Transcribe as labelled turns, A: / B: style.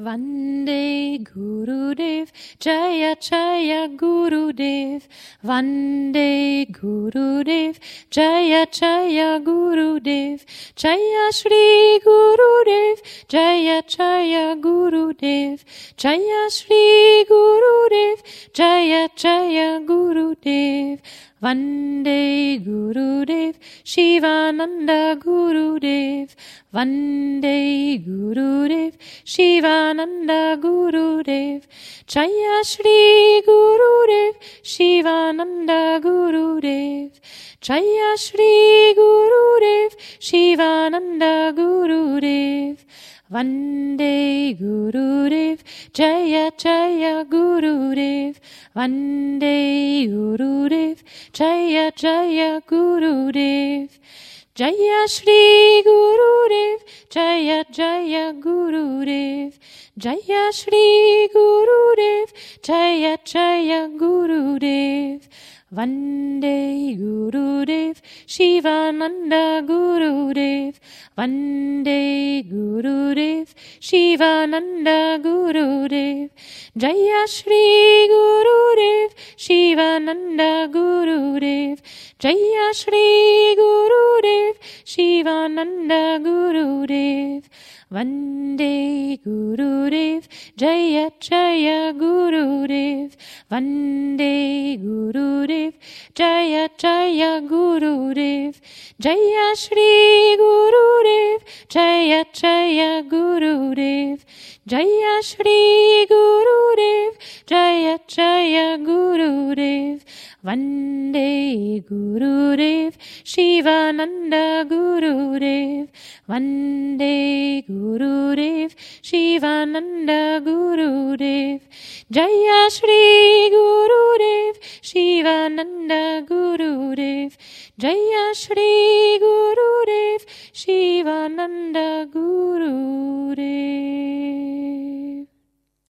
A: Vande Gurudev, Jaya Jaya Gurudev, Vande Gurudev, Jaya Jaya Gurudev, Jaya Shri Gurudev, Jaya Jaya Gurudev, Jaya Shri Gurudev, Jaya Jaya Gurudev, Vande Gurudev, Shivananda Gurudev, Vande Gurudev, Shivananda Gurudev, Jaya Shri Gurudev, Shivananda Gurudev, Jaya Shri Gurudev, Shivananda Gurudev, Vande Gurudev, Jaya Jaya Gurudev, Vande Gurudev, Jaya Jaya Gurudev, Jaya Shri Gurudev, Jaya Jaya Gurudev, Jaya Shri Gurudev, Jaya Jaya Gurudev, Vande Gurudev, Shivananda Gurudev, Vande Gurudev, Shivananda Gurudev, Jaya Shri Gurudev, Shivananda Gurudev, Jaya Shri Gurudev, Shivananda Gurudev, Vande Gurudev, Jaya Jaya Gurudev, Vande Gurudev, Jaya Jaya Gurudev, Jaya Shri Gurudev, Jaya Jaya Gurudev, Jaya Shri Vande Gurudev, Shivananda Gurudev, Vande Gurudev, Shivananda Gurudev, Jaya Shri Gurudev, Shivananda Gurudev, Jaya Shri Gurudev, Shivananda Gurudev.